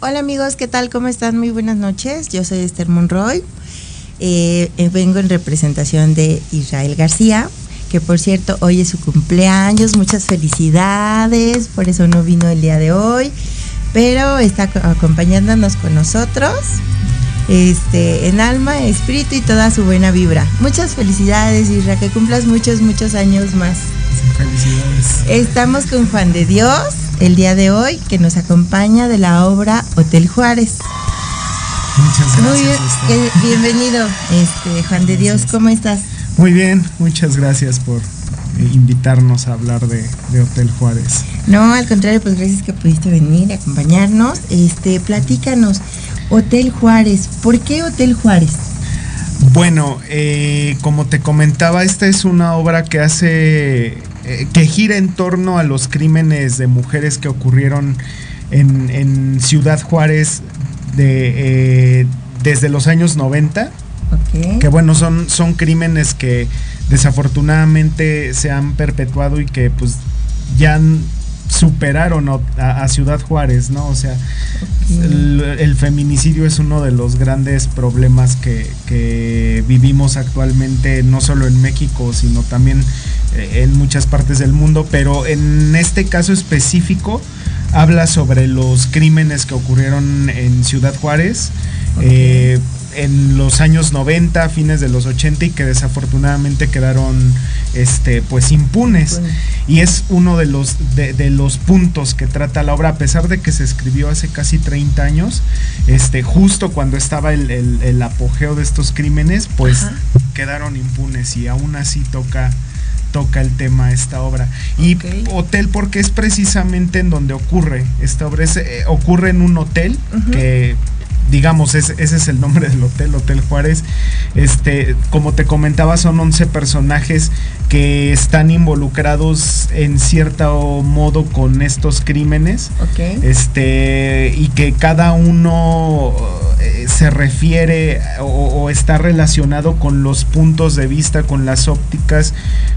Hola amigos, ¿qué tal? ¿Cómo están? Muy buenas noches. Yo soy Esther Monroy. Eh, eh, vengo en representación de Israel García, que por cierto hoy es su cumpleaños. Muchas felicidades, por eso no vino el día de hoy, pero está acompañándonos con nosotros. Este, en alma, espíritu y toda su buena vibra. Muchas felicidades, Israel, que cumplas muchos, muchos años más. Felicidades. Estamos con Juan de Dios el día de hoy, que nos acompaña de la obra Hotel Juárez. Muchas Muy bien, gracias. bienvenido, este, Juan de Dios, ¿cómo estás? Muy bien, muchas gracias por eh, invitarnos a hablar de, de Hotel Juárez. No, al contrario, pues gracias que pudiste venir a acompañarnos. Este, platícanos, Hotel Juárez, ¿por qué Hotel Juárez? Bueno, eh, como te comentaba, esta es una obra que hace, eh, que gira en torno a los crímenes de mujeres que ocurrieron en, en Ciudad Juárez de, eh, desde los años 90. Que bueno, son, son crímenes que desafortunadamente se han perpetuado y que pues ya superaron a, a Ciudad Juárez, ¿no? O sea, el, el feminicidio es uno de los grandes problemas que, que vivimos actualmente, no solo en México, sino también eh, en muchas partes del mundo, pero en este caso específico habla sobre los crímenes que ocurrieron en Ciudad Juárez. Eh, en los años 90, fines de los 80 y que desafortunadamente quedaron este pues impunes. Y es uno de los de, de los puntos que trata la obra. A pesar de que se escribió hace casi 30 años este justo cuando estaba el, el- el apogeo de estos crímenes pues Ajá. quedaron impunes y aún así toca toca el tema esta obra. Y hotel porque es precisamente en donde ocurre esta obra. Es, eh, ocurre en un hotel que digamos, ese, es el nombre del hotel, Hotel Juárez. Este, como te comentaba, son 11 personajes que están involucrados en cierto modo con estos crímenes. Este, y que cada uno eh, se refiere o, o está relacionado con los puntos de vista, con las ópticas,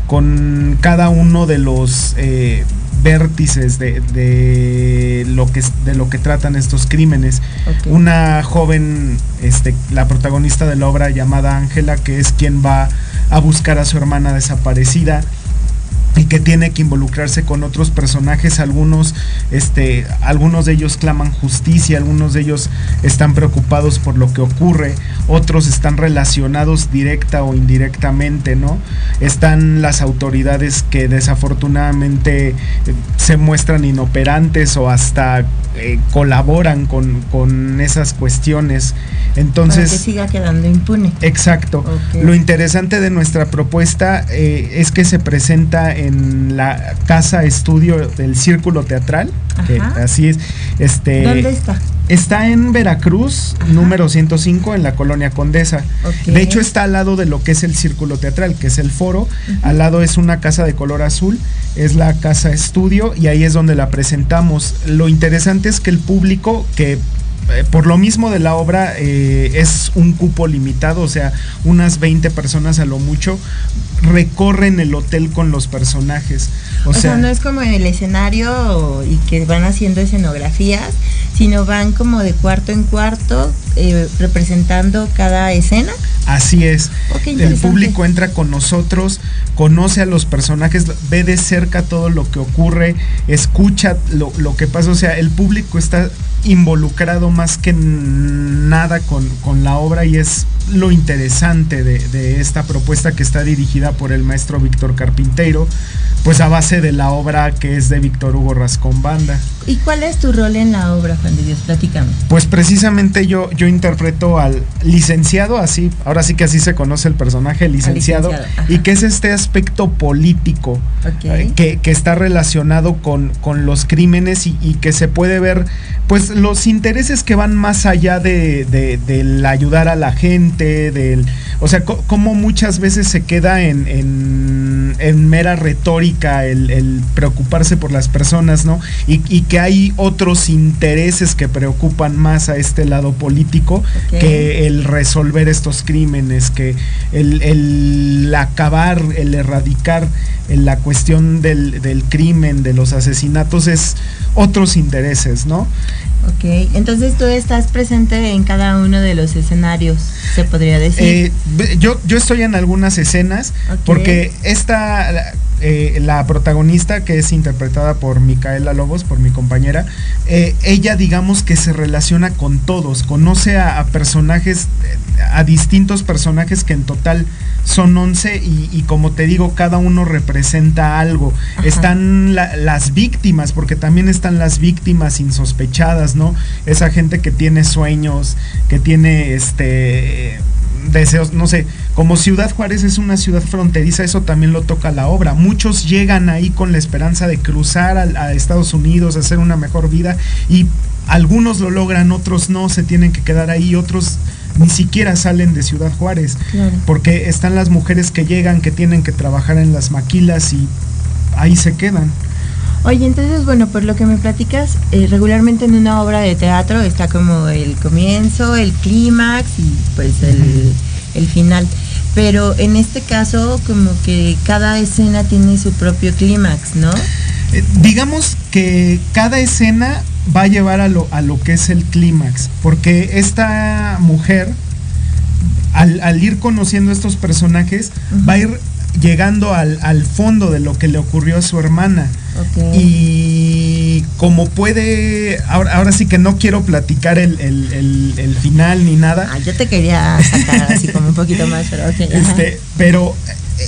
con cada uno de los eh, vértices de, de lo que, de lo que tratan estos crímenes una joven, este, la protagonista de la obra llamada Ángela, que es quien va a buscar a su hermana desaparecida y que tiene que involucrarse con otros personajes, algunos, este, algunos de ellos claman justicia, algunos de ellos están preocupados por lo que ocurre, otros están relacionados directa o indirectamente, ¿no? Están las autoridades que desafortunadamente eh, se muestran inoperantes o hasta eh, colaboran con, con esas cuestiones. Entonces, Para que siga quedando impune. Exacto. Lo interesante de nuestra propuesta eh, es que se presenta en la casa estudio del Círculo Teatral, que así es. Este, ¿Dónde está? Está en Veracruz, Ajá. número 105, en la colonia Condesa. De hecho, está al lado de lo que es el Círculo Teatral, que es el foro. Al lado es una casa de color azul, es la casa estudio y ahí es donde la presentamos. Lo interesante es que el público que por lo mismo de la obra eh, es un cupo limitado, o sea, unas 20 personas a lo mucho recorren el hotel con los personajes. O, O, sea, no es como en el escenario y que van haciendo escenografías, sino van como de cuarto en cuarto eh, representando cada escena. Así es. El público entra con nosotros, conoce a los personajes, ve de cerca todo lo que ocurre, escucha lo, lo que pasa. O sea, el público está involucrado más que nada con, con la obra y es lo interesante de, de esta propuesta que está dirigida por el maestro Víctor Carpinteiro, pues a base de la obra que es de Víctor Hugo Rascón Banda. ¿Y cuál es tu rol en la obra, Juan de Dios? Platícame. Pues precisamente yo, yo interpreto al licenciado, así, ahora sí que así se conoce el personaje, el licenciado, licenciado, y que es este aspecto político eh, que, que está relacionado con, con los crímenes y, y que se puede ver, pues los intereses que van más allá de, del ayudar a la gente, del, o sea, como muchas veces se queda en, en, mera retórica el, preocuparse por las personas, ¿no? Y, que hay otros intereses que preocupan más a este lado político que el resolver estos crímenes, que el, el acabar, el erradicar la cuestión del, del crimen, de los asesinatos, es otros intereses, ¿no? Ok, entonces tú estás presente en cada uno de los escenarios, se podría decir. Eh, yo, yo estoy en algunas escenas porque esta, eh, la protagonista que es interpretada por Micaela Lobos, por mi compañera, eh, ella digamos que se relaciona con todos, conoce a, a personajes, a distintos personajes que en total son 11 y, como te digo, cada uno representa algo. Están las víctimas, porque también están las víctimas insospechadas, ¿no? Esa gente que tiene sueños, que tiene este deseos, no sé, como Ciudad Juárez es una ciudad fronteriza, eso también lo toca la obra. Muchos llegan ahí con la esperanza de cruzar a, a Estados Unidos, hacer una mejor vida y algunos lo logran, otros no, se tienen que quedar ahí, otros ni siquiera salen de Ciudad Juárez, porque están las mujeres que llegan, que tienen que trabajar en las maquilas y ahí se quedan. Oye, entonces, bueno, por lo que me platicas, eh, regularmente en una obra de teatro está como el comienzo, el clímax y pues el, el final. Pero en este caso, como que cada escena tiene su propio clímax, ¿no? Eh, digamos que cada escena va a llevar a lo, a lo que es el clímax, porque esta mujer, al, ir conociendo estos personajes, va a ir llegando al, fondo de lo que le ocurrió a su hermana. Y como puede, ahora, sí que no quiero platicar el, final ni nada. Ah, yo te quería sacar así como un poquito más, pero este, pero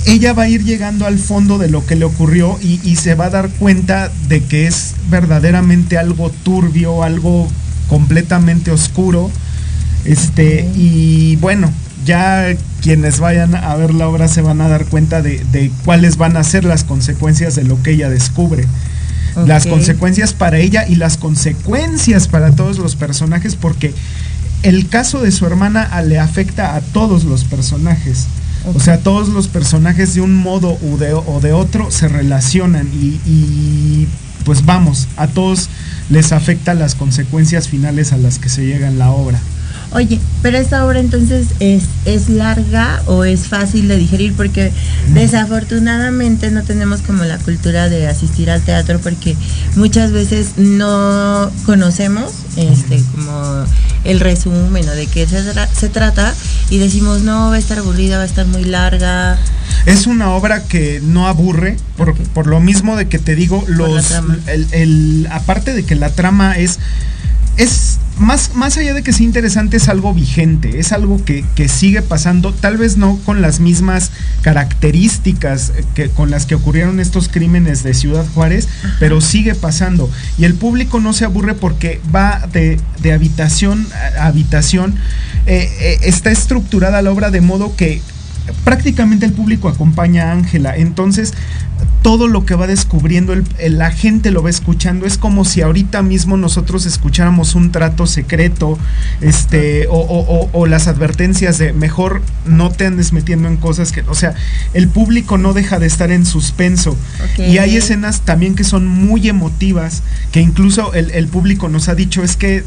ella va a ir llegando al fondo de lo que le ocurrió y, se va a dar cuenta de que es verdaderamente algo turbio, algo completamente oscuro. Este, y bueno, ya quienes vayan a ver la obra se van a dar cuenta de, cuáles van a ser las consecuencias de lo que ella descubre. Las consecuencias para ella y las consecuencias para todos los personajes, porque el caso de su hermana le afecta a todos los personajes. O sea, todos los personajes de un modo o de, o de otro se relacionan y, pues vamos, a todos les afecta las consecuencias finales a las que se llega en la obra. Oye, pero esta obra entonces es, es larga o es fácil de digerir porque desafortunadamente no tenemos como la cultura de asistir al teatro porque muchas veces no conocemos este como el resumen o de qué se, se trata y decimos no va a estar aburrida, va a estar muy larga. Es una obra que no aburre, por, por lo mismo de que te digo, los el, el, aparte de que la trama es es más, más allá de que sea interesante, es algo vigente, es algo que, sigue pasando, tal vez no con las mismas características que, con las que ocurrieron estos crímenes de Ciudad Juárez, pero sigue pasando. Y el público no se aburre porque va de, habitación a habitación. Eh, eh, está estructurada la obra de modo que prácticamente el público acompaña a Ángela. Entonces, todo lo que va descubriendo, el, la gente lo va escuchando. Es como si ahorita mismo nosotros escucháramos un trato secreto, este, o, las advertencias de mejor no te andes metiendo en cosas que, o sea, el público no deja de estar en suspenso. Y hay escenas también que son muy emotivas, que incluso el, público nos ha dicho, es que,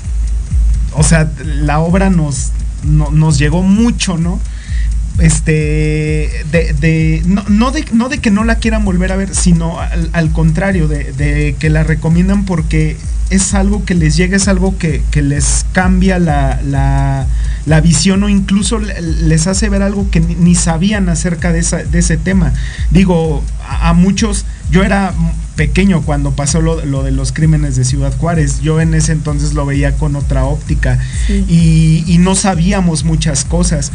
o sea, la obra nos, nos llegó mucho, ¿no? Este de, no, de no de que no la quieran volver a ver sino al, contrario de, que la recomiendan porque es algo que les llega es algo que, les cambia la, la, visión o incluso les hace ver algo que ni, sabían acerca de, de ese tema. Digo a, muchos yo era pequeño cuando pasó lo, de los crímenes de Ciudad Juárez. Yo en ese entonces lo veía con otra óptica y, y, no sabíamos muchas cosas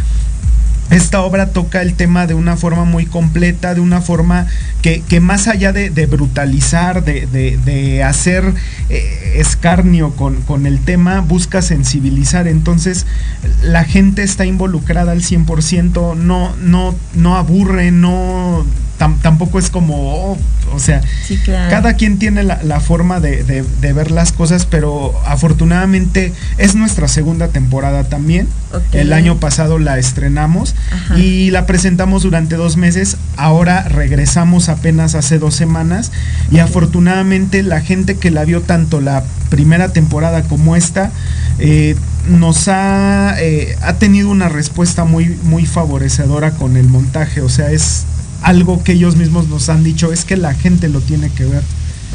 esta obra toca el tema de una forma muy completa, de una forma que, más allá de, brutalizar, de, hacer eh, escarnio con, el tema, busca sensibilizar. Entonces la gente está involucrada al 100%, no, no, no aburre, no tampoco es como, oh, o sea, cada quien tiene la, forma de, ver las cosas, pero afortunadamente es nuestra segunda temporada también. El año pasado la estrenamos y la presentamos durante dos meses. Ahora regresamos apenas hace dos semanas y afortunadamente la gente que la vio tanto la primera temporada como esta, eh, nos ha, eh, ha tenido una respuesta muy, muy favorecedora con el montaje. O sea, es algo que ellos mismos nos han dicho, es que la gente lo tiene que ver.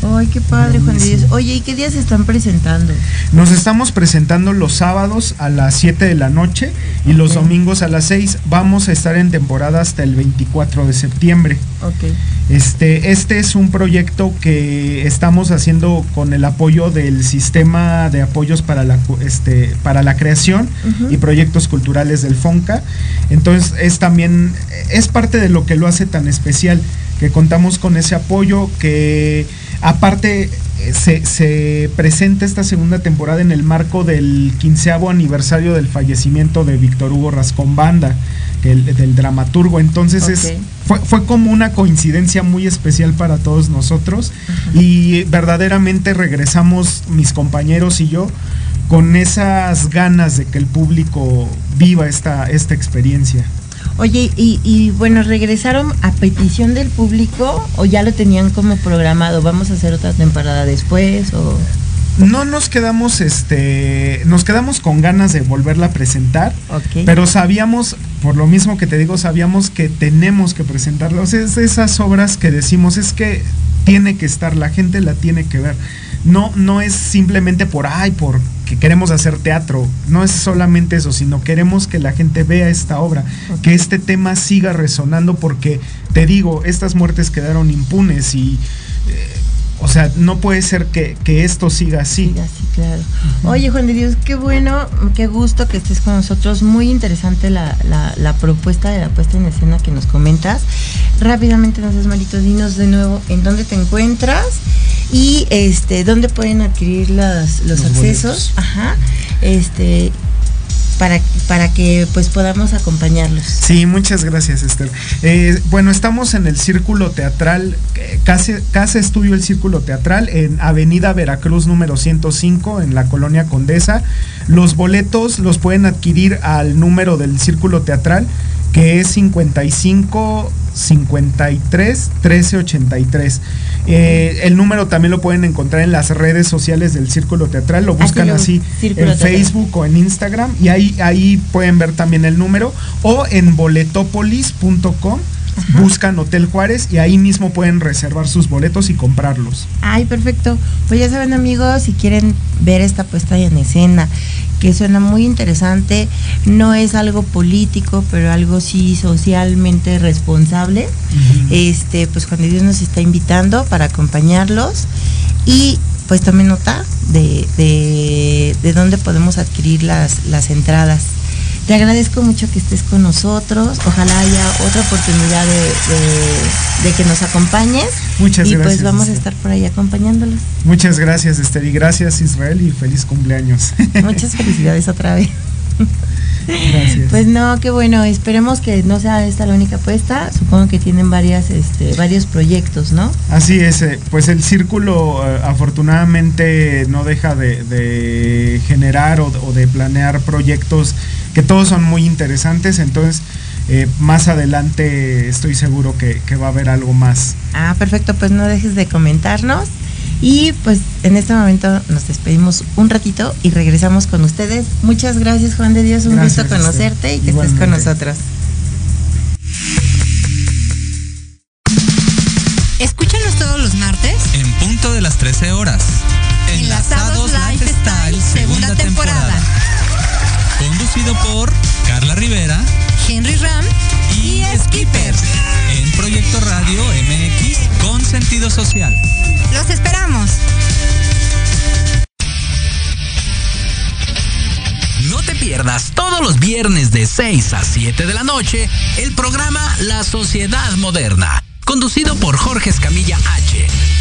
Ay, qué padre, Juan Dios. Oye, ¿y qué días se están presentando? Nos estamos presentando los sábados a las 7 de la noche y los domingos a las 6. Vamos a estar en temporada hasta el 24 de septiembre. Ok. Este, este es un proyecto que estamos haciendo con el apoyo del sistema de apoyos para la, este, para la creación y proyectos culturales del FONCA. Entonces es también, es parte de lo que lo hace tan especial, que contamos con ese apoyo que Aparte, eh, se, presenta esta segunda temporada en el marco del quinceavo aniversario del fallecimiento de Víctor Hugo Rascón Banda, del dramaturgo. Entonces es, fue, como una coincidencia muy especial para todos nosotros y verdaderamente regresamos mis compañeros y yo con esas ganas de que el público viva esta, esta experiencia. Oye, y, bueno, ¿regresaron a petición del público o ya lo tenían como programado? ¿Vamos a hacer otra temporada después o...? No nos quedamos, este, nos quedamos con ganas de volverla a presentar, pero sabíamos, por lo mismo que te digo, sabíamos que tenemos que presentarla. O sea, es esas obras que decimos, es que tiene que estar, la gente la tiene que ver. No, no es simplemente por, ay, por que queremos hacer teatro. No es solamente eso, sino queremos que la gente vea esta obra, que este tema siga resonando, porque te digo, estas muertes quedaron impunes y... Eh, o sea, no puede ser que, esto siga así. Siga así, claro. Oye, Juan de Dios, qué bueno, qué gusto que estés con nosotros. Muy interesante la, la, propuesta de la puesta en escena que nos comentas. Rápidamente, no seas malito, dinos de nuevo en dónde te encuentras y este dónde pueden adquirir los, los, accesos ajá este para, para que pues podamos acompañarlos. Sí, muchas gracias Esther. Eh, bueno, estamos en el Círculo Teatral, eh, Casa, Estudio el Círculo Teatral, en Avenida Veracruz número 105, en la Colonia Condesa. Los boletos los pueden adquirir al número del Círculo Teatral, que es 55 53 13 83. el número también lo pueden encontrar en las redes sociales del Círculo Teatral, lo buscan así en Facebook o en Instagram y ahí, ahí pueden ver también el número o en boletopolis.com buscan Hotel Juárez y ahí mismo pueden reservar sus boletos y comprarlos. Ay, perfecto. Pues ya saben amigos, si quieren ver esta puesta en escena, que suena muy interesante, no es algo político, pero algo sí socialmente responsable. Este, pues cuando Dios nos está invitando para acompañarlos y pues tomen nota de, de, de dónde podemos adquirir las, las entradas. Te agradezco mucho que estés con nosotros. Ojalá haya otra oportunidad de, que nos acompañes. Muchas y pues gracias. Y pues vamos a estar por ahí acompañándolos. Muchas gracias, Esther. Y gracias, Israel, y feliz cumpleaños. Muchas felicidades otra vez. Gracias. Pues no, qué bueno. Esperemos que no sea esta la única apuesta. Supongo que tienen varias, este, varios proyectos, ¿no? Así es. Eh, pues el círculo eh, afortunadamente no deja de, generar o, de planear proyectos que todos son muy interesantes, entonces eh, más adelante estoy seguro que, va a haber algo más. Ah, perfecto, pues no dejes de comentarnos. Y pues en este momento nos despedimos un ratito y regresamos con ustedes. Muchas gracias Juan de Dios, un gusto conocerte y que estés con nosotros. Escúchanos todos los martes en punto de las 13 horas. Enlazados, Lifestyle, segunda, temporada conducido por Carla Rivera, Henry Ram y, Skipper. En Proyecto Radio MX con sentido social. Los esperamos. No te pierdas todos los viernes de 6 a 7 de la noche el programa La Sociedad Moderna conducido por Jorge Escamilla H,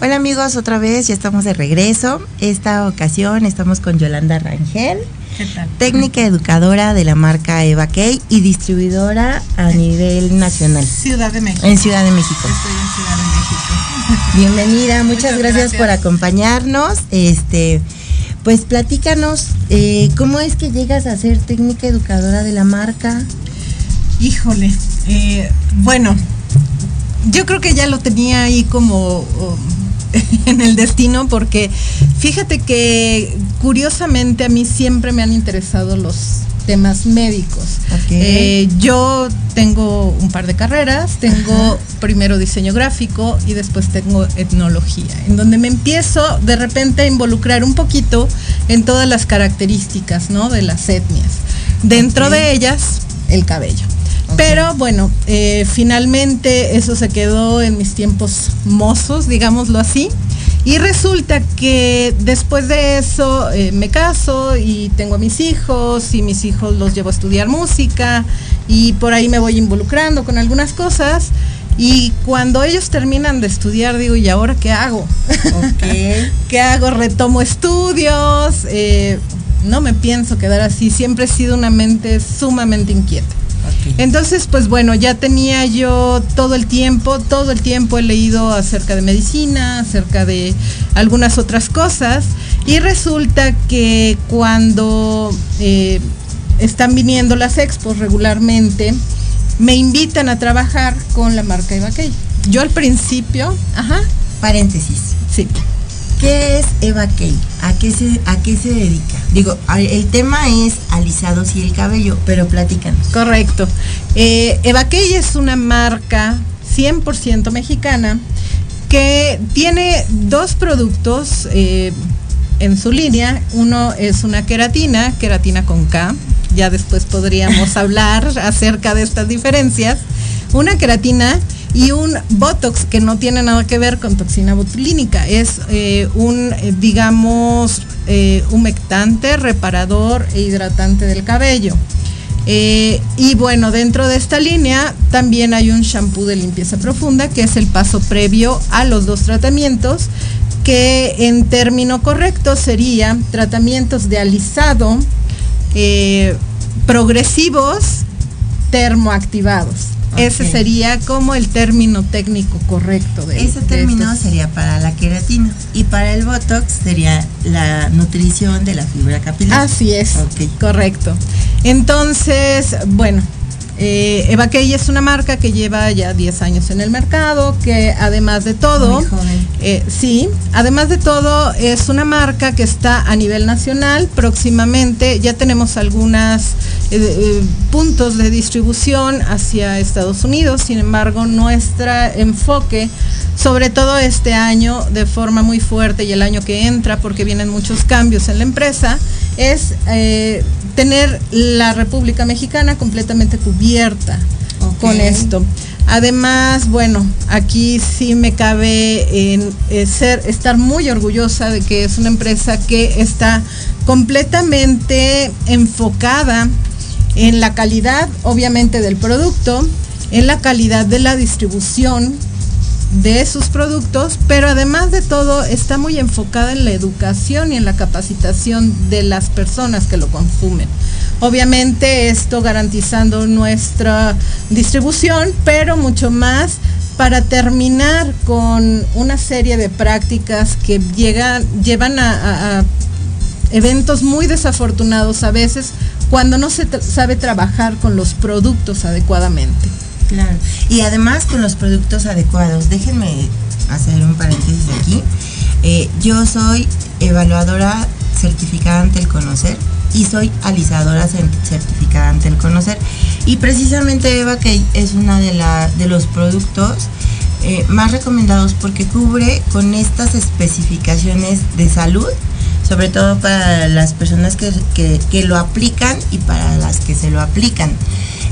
Hola amigos, otra vez ya estamos de regreso. Esta ocasión estamos con Yolanda Rangel, técnica educadora de la marca Eva Key y distribuidora a nivel nacional Ciudad de México. en Ciudad de México. Estoy en Ciudad de México. Bienvenida, muchas, Muchas gracias, por acompañarnos. Este, pues platícanos eh, cómo es que llegas a ser técnica educadora de la marca. Híjole. eh, bueno, yo creo que ya lo tenía ahí como oh, en el destino porque fíjate que curiosamente a mí siempre me han interesado los temas médicos. Eh, yo tengo un par de carreras, tengo primero diseño gráfico y después tengo etnología, en donde me empiezo de repente a involucrar un poquito en todas las características ¿no? de las etnias. Dentro de ellas, el cabello. Pero bueno, eh, finalmente eso se quedó en mis tiempos mozos, digámoslo así. Y resulta que después de eso eh, me caso y tengo a mis hijos y mis hijos los llevo a estudiar música y por ahí me voy involucrando con algunas cosas. Y cuando ellos terminan de estudiar, digo, ¿y ahora qué hago? ¿Qué hago? Retomo estudios. eh, no me pienso quedar así. Siempre he sido una mente sumamente inquieta. Entonces, pues bueno, ya tenía yo todo el tiempo, todo el tiempo he leído acerca de medicina, acerca de algunas otras cosas, y resulta que cuando eh, están viniendo las expos regularmente, me invitan a trabajar con la marca Ibakey. Yo al principio, ajá, Paréntesis. sí. ¿Qué es Eva Key? ¿A qué se, a qué se dedica? Digo, el tema es alisados y el cabello, pero platícanos. Correcto. Eh, Evakey es una marca 100% mexicana que tiene dos productos eh, en su línea. Uno es una queratina, queratina con K. Ya después podríamos hablar acerca de estas diferencias. Una queratina y un Botox que no tiene nada que ver con toxina botulínica. Es eh, un, eh, digamos, eh, humectante, reparador e hidratante del cabello. Eh, y bueno, dentro de esta línea también hay un shampoo de limpieza profunda, que es el paso previo a los dos tratamientos, que en término correcto sería tratamientos de alisado eh, progresivos termoactivados. Ese sería como el término técnico correcto de Ese término sería para la queratina y para el botox sería la nutrición de la fibra capilar. Así es, Ok. correcto. Entonces, bueno, eh, Eva Key es una marca que lleva ya 10 años en el mercado, que además de todo, eh, sí, además de todo es una marca que está a nivel nacional. Próximamente ya tenemos algunas eh, eh, puntos de distribución hacia Estados Unidos. Sin embargo, nuestro enfoque, sobre todo este año de forma muy fuerte y el año que entra, porque vienen muchos cambios en la empresa, es eh, tener la República Mexicana completamente cubierta con esto. Además, bueno, aquí sí me cabe en, eh, ser, estar muy orgullosa de que es una empresa que está completamente enfocada en la calidad, obviamente, del producto, en la calidad de la distribución de sus productos, pero además de todo está muy enfocada en la educación y en la capacitación de las personas que lo consumen. Obviamente esto garantizando nuestra distribución, pero mucho más para terminar con una serie de prácticas que llegan, llevan a, a eventos muy desafortunados a veces cuando no se sabe trabajar con los productos adecuadamente. Claro. Y además con los productos adecuados. Déjenme hacer un paréntesis aquí. Eh, yo soy evaluadora certificada ante el conocer y soy alisadora certificada ante el conocer. Y precisamente Eva que es una de, la, de los productos eh, más recomendados porque cubre con estas especificaciones de salud, sobre todo para las personas que, que lo aplican y para las que se lo aplican.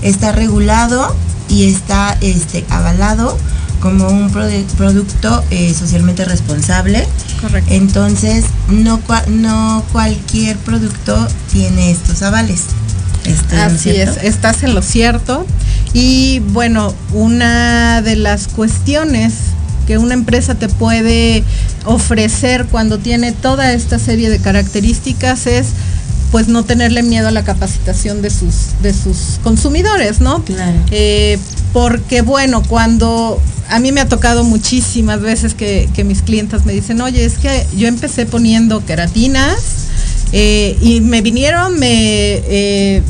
Está regulado y está este, avalado como un producto eh, socialmente responsable. Correcto. Entonces, no, no cualquier producto tiene estos avales. Este, Así es, estás en lo cierto. Y bueno, una de las cuestiones que una empresa te puede ofrecer cuando tiene toda esta serie de características es pues no tenerle miedo a la capacitación de sus, de sus consumidores, ¿no? Claro. Eh, porque bueno, cuando a mí me ha tocado muchísimas veces que, que, mis clientes me dicen, oye, es que yo empecé poniendo queratinas eh, y me vinieron, me, eh,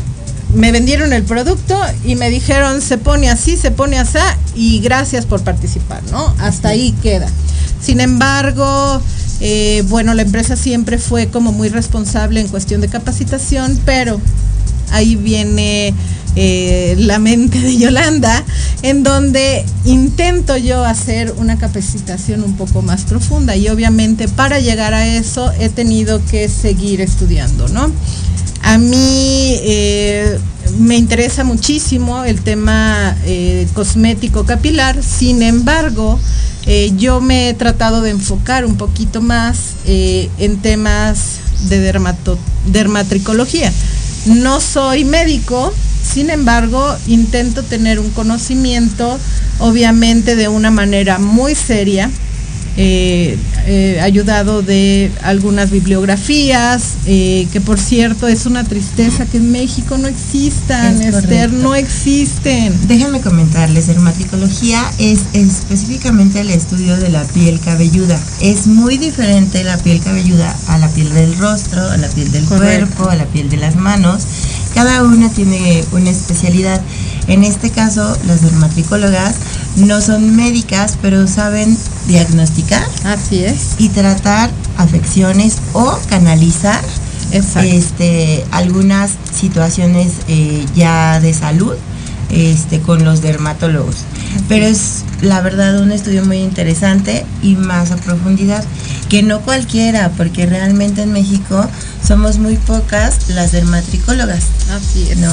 me vendieron el producto y me dijeron, se pone así, se pone así y gracias por participar, ¿no? Hasta ahí queda. Sin embargo, eh, bueno, la empresa siempre fue como muy responsable en cuestión de capacitación, pero ahí viene eh, la mente de Yolanda, en donde intento yo hacer una capacitación un poco más profunda y obviamente para llegar a eso he tenido que seguir estudiando, ¿no? A mí eh, me interesa muchísimo el tema eh, cosmético capilar, sin embargo, eh, yo me he tratado de enfocar un poquito más en temas de dermato dermatricología. No soy médico, sin embargo, intento tener un conocimiento, obviamente de una manera muy seria, eh, eh, ayudado de algunas bibliografías, eh, que por cierto es una tristeza que en México no existan, Es Esther, correcto. no existen. Déjenme comentarles, dermaticología es específicamente el estudio de la piel cabelluda. Es muy diferente la piel cabelluda a la piel del rostro, a la piel del Correcto. cuerpo, a la piel de las manos. Cada una tiene una especialidad. En este caso, las dermaticólogas no son médicas, pero saben diagnosticar Así es. y tratar afecciones o canalizar Exacto. este, algunas situaciones eh, ya de salud este, con los dermatólogos. Pero es la verdad un estudio muy interesante y más a profundidad que no cualquiera, porque realmente en México somos muy pocas las dermatricólogas, Así es. ¿no?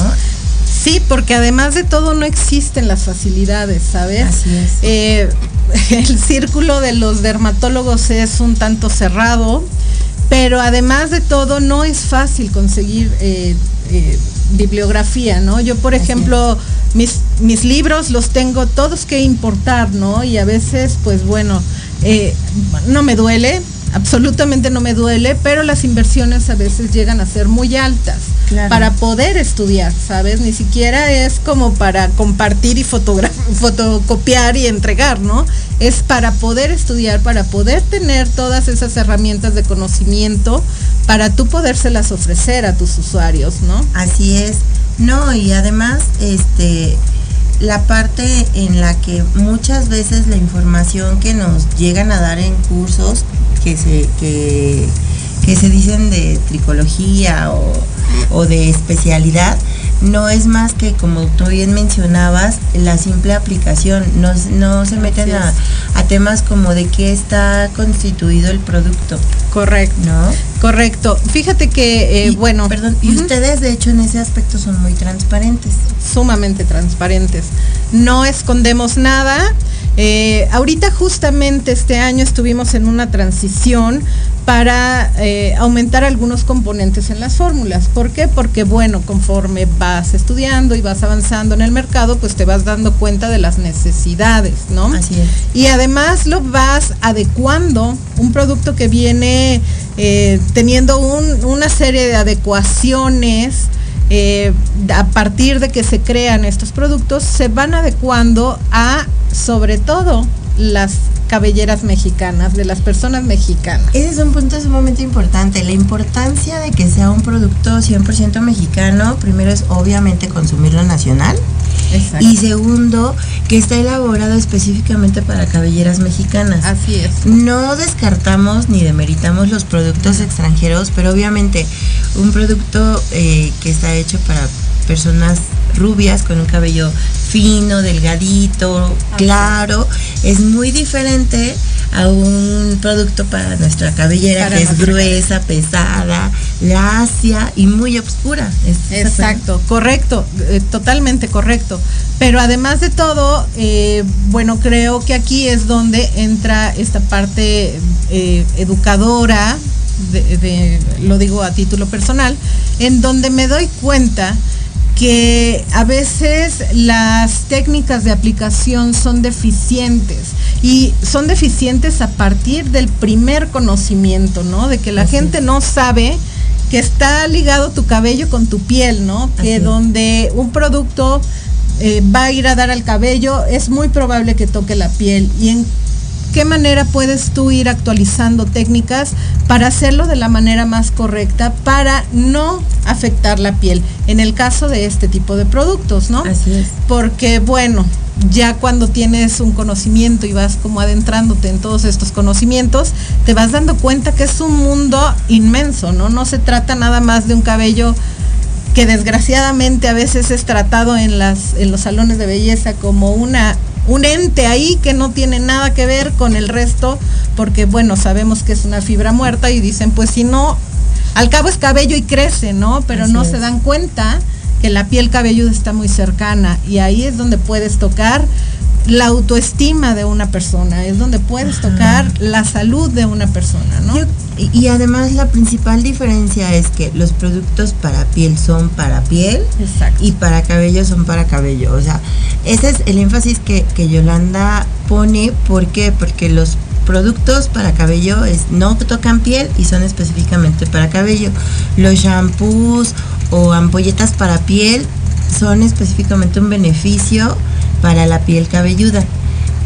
Sí, porque además de todo no existen las facilidades, ¿sabes? Así es. Eh, el círculo de los dermatólogos es un tanto cerrado, pero además de todo no es fácil conseguir eh, eh, bibliografía, ¿no? Yo, por Así ejemplo, mis, mis libros los tengo todos que importar, ¿no? Y a veces, pues bueno, no me duele, absolutamente no me duele, pero las inversiones a veces llegan a ser muy altas Claro. para poder estudiar, ¿sabes? Ni siquiera es como para compartir y fotocopiar y entregar, ¿no? Es para poder estudiar, para poder tener todas esas herramientas de conocimiento, para tú podérselas ofrecer a tus usuarios, ¿no? Así es. No, y además, este, la parte en la que muchas veces la información que nos llegan a dar en cursos que se, que, se dicen de tricología o de especialidad, no es más que, como tú bien mencionabas, la simple aplicación. No, no se meten a, a, temas como de qué está constituido el producto. Correcto. ¿No? Correcto. Fíjate que, eh, y, bueno. Perdón, y uh -huh. ustedes, de hecho, en ese aspecto son muy transparentes. Sumamente transparentes. No escondemos nada. Eh, ahorita justamente este año estuvimos en una transición para eh, aumentar algunos componentes en las fórmulas. ¿Por qué? Porque bueno, conforme vas estudiando y vas avanzando en el mercado, pues te vas dando cuenta de las necesidades, ¿no? Así es. Y además lo vas adecuando, un producto que viene eh, teniendo un, una serie de adecuaciones, eh, a partir de que se crean estos productos, se van adecuando a, sobre todo, las cabelleras mexicanas, de las personas mexicanas. Ese es un punto sumamente importante, la importancia de que sea un producto 100% mexicano, primero es obviamente consumirlo nacional. Exacto. Y segundo, que está elaborado específicamente para cabelleras mexicanas. Así es. No descartamos ni demeritamos los productos extranjeros, pero obviamente un producto eh, que está hecho para personas rubias con un cabello fino, delgadito, claro, es. muy diferente a un producto para nuestra cabellera para que es gruesa, pesada, lacia y muy oscura. Exacto, correcto, eh, totalmente correcto. Pero además de todo, eh, bueno, creo que aquí es donde entra esta parte eh, educadora, de, de, lo digo a título personal, en donde me doy cuenta que a veces las técnicas de aplicación son deficientes y son deficientes a partir del primer conocimiento, ¿no? De que la Así gente no sabe que está ligado tu cabello con tu piel, ¿no? Que Así donde un producto eh, va a ir a dar al cabello, es muy probable que toque la piel y en qué manera puedes tú ir actualizando técnicas para hacerlo de la manera más correcta para no afectar la piel en el caso de este tipo de productos, ¿no? Así es. Porque bueno, ya cuando tienes un conocimiento y vas como adentrándote en todos estos conocimientos, te vas dando cuenta que es un mundo inmenso, ¿no? No se trata nada más de un cabello que desgraciadamente a veces es tratado en las en los salones de belleza como una un ente ahí que no tiene nada que ver con el resto, porque bueno, sabemos que es una fibra muerta y dicen, pues si no, al cabo es cabello y crece, ¿no? Pero Así no es. se dan cuenta que la piel cabelluda está muy cercana y ahí es donde puedes tocar la autoestima de una persona, es donde puedes Ajá. tocar la salud de una persona, ¿no? Yo, y, y, además la principal diferencia es que los productos para piel son para piel Exacto. y para cabello son para cabello. O sea, ese es el énfasis que, que Yolanda pone. ¿Por qué? Porque los productos para cabello es, no tocan piel y son específicamente para cabello. Los shampoos o ampolletas para piel son específicamente un beneficio para la piel cabelluda.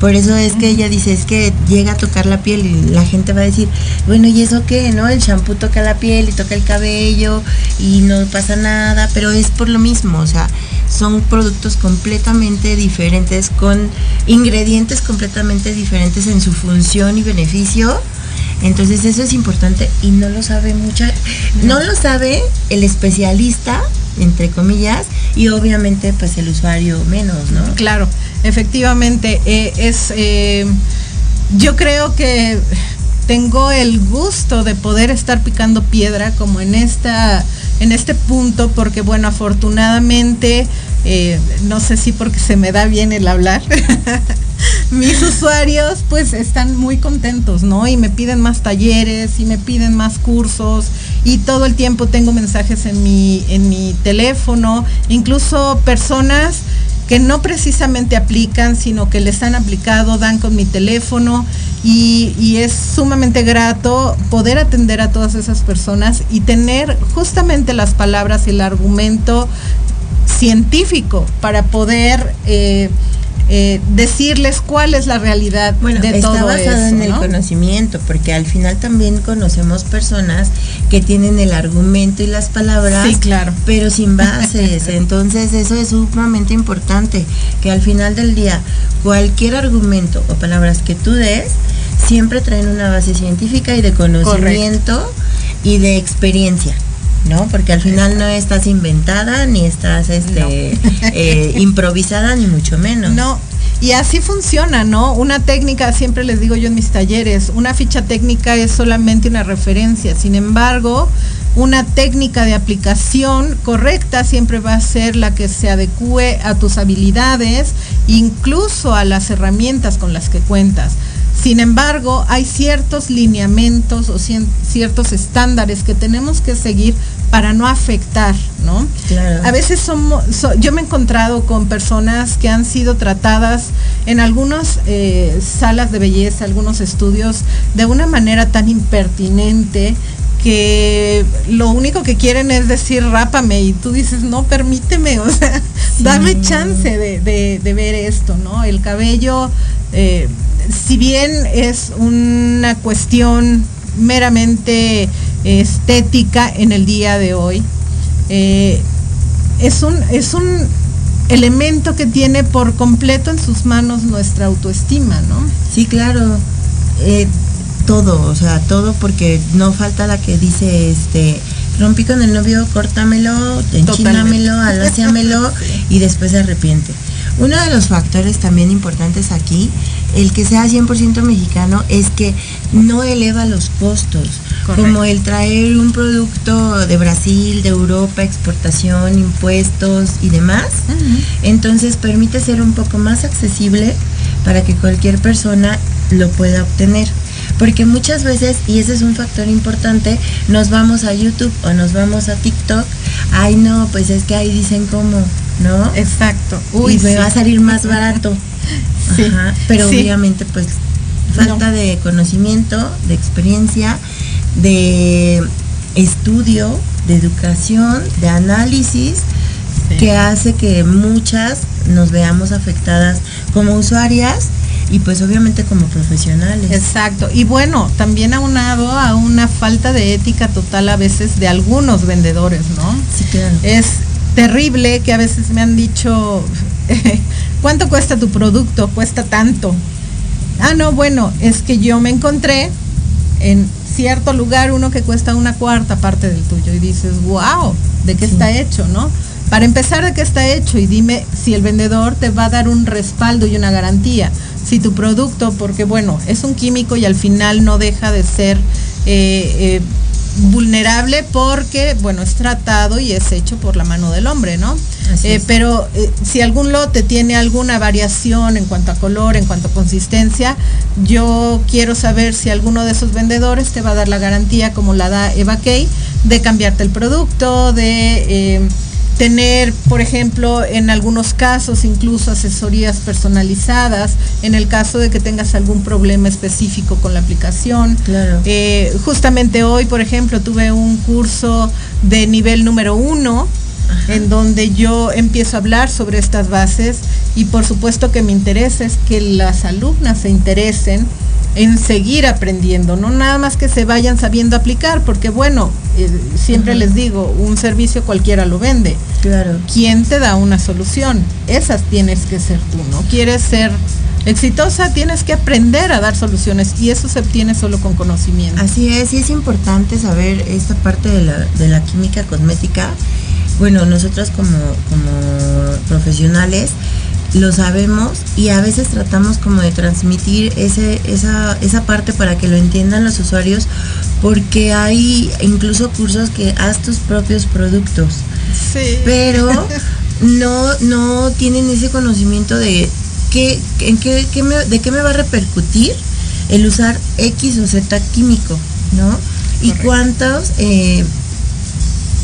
Por eso es que ella dice, es que llega a tocar la piel y la gente va a decir, bueno, ¿y eso qué? ¿No? El shampoo toca la piel y toca el cabello y no pasa nada, pero es por lo mismo, o sea, son productos completamente diferentes, con ingredientes completamente diferentes en su función y beneficio. Entonces eso es importante y no lo sabe mucha, no lo sabe el especialista, entre comillas, y obviamente pues el usuario menos, ¿no? Claro, efectivamente, eh, es, eh, yo creo que tengo el gusto de poder estar picando piedra como en esta, en este punto, porque bueno, afortunadamente, eh, no sé si porque se me da bien el hablar. mis usuarios pues están muy contentos, ¿no? Y me piden más talleres y me piden más cursos y todo el tiempo tengo mensajes en mi, en mi teléfono, incluso personas que no precisamente aplican, sino que les han aplicado, dan con mi teléfono y, y, es sumamente grato poder atender a todas esas personas y tener justamente las palabras y el argumento científico para poder... Eh, eh, decirles cuál es la realidad bueno, de está todo basado eso, en el ¿no? conocimiento, porque al final también conocemos personas que tienen el argumento y las palabras, sí, claro. pero sin bases. Entonces eso es sumamente importante, que al final del día cualquier argumento o palabras que tú des siempre traen una base científica y de conocimiento Correcto. y de experiencia. ¿No? Porque al final no estás inventada ni estás este, eh, improvisada ni mucho menos. No, y así funciona, ¿no? Una técnica, siempre les digo yo en mis talleres, una ficha técnica es solamente una referencia. Sin embargo, una técnica de aplicación correcta siempre va a ser la que se adecue a tus habilidades, incluso a las herramientas con las que cuentas. Sin embargo, hay ciertos lineamientos o ciertos estándares que tenemos que seguir para no afectar, ¿no? A veces somos, yo me he encontrado con personas que han sido tratadas en algunas eh, salas de belleza, algunos estudios, de una manera tan impertinente que lo único que quieren es decir rápame y tú dices no permíteme, o sea, dame chance de, ver esto, ¿no? El cabello, eh, si bien es una cuestión meramente estética en el día de hoy. Eh, es, un, es un elemento que tiene por completo en sus manos nuestra autoestima, ¿no? Sí, claro. Eh, todo, o sea, todo porque no falta la que dice, este, rompí con el novio, córtamelo, enchínamelo, aláciamelo y después se arrepiente. Uno de los factores también importantes aquí, el que sea 100% mexicano, es que no eleva los costos, como el traer un producto de Brasil, de Europa, exportación, impuestos y demás. Entonces permite ser un poco más accesible para que cualquier persona lo pueda obtener. Porque muchas veces, y ese es un factor importante, nos vamos a YouTube o nos vamos a TikTok, ay no, pues es que ahí dicen cómo ¿no? Exacto. y me va a salir más barato. pero obviamente pues falta de conocimiento, de experiencia, de estudio, de educación, de análisis, que hace que muchas nos veamos afectadas como usuarias y pues obviamente como profesionales. Exacto. Y bueno, también aunado a una falta de ética total a veces de algunos vendedores, ¿no? Sí, claro. Es terrible que a veces me han dicho, ¿cuánto cuesta tu producto? Cuesta tanto. Ah, no, bueno, es que yo me encontré en cierto lugar uno que cuesta una cuarta parte del tuyo y dices, wow, ¿de qué está hecho, no? Para empezar, ¿de qué está hecho? Y dime si el vendedor te va a dar un respaldo y una garantía. Si tu producto, porque bueno, es un químico y al final no deja de ser eh, eh, vulnerable porque, bueno, es tratado y es hecho por la mano del hombre, ¿no? Eh, pero eh, si algún lote tiene alguna variación en cuanto a color, en cuanto a consistencia, yo quiero saber si alguno de esos vendedores te va a dar la garantía, como la da Eva Kay, de cambiarte el producto, de... Eh, tener, por ejemplo, en algunos casos incluso asesorías personalizadas, en el caso de que tengas algún problema específico con la aplicación. Claro. Eh, justamente hoy, por ejemplo, tuve un curso de nivel número uno, en donde yo empiezo a hablar sobre estas bases y por supuesto que me interesa es que las alumnas se interesen en seguir aprendiendo, no nada más que se vayan sabiendo aplicar, porque bueno, eh, siempre les digo, un servicio cualquiera lo vende. Claro. ¿Quién te da una solución? Esas tienes que ser tú, ¿no? Quieres ser exitosa, tienes que aprender a dar soluciones y eso se obtiene solo con conocimiento. Así es, y es importante saber esta parte de la, de la química cosmética. Bueno, nosotros como, como profesionales, lo sabemos y a veces tratamos como de transmitir ese, esa, esa parte para que lo entiendan los usuarios porque hay incluso cursos que haz tus propios productos. Sí. Pero no, no tienen ese conocimiento de qué, en qué, de qué me va a repercutir el usar X o Z químico, ¿no? Y cuántos eh,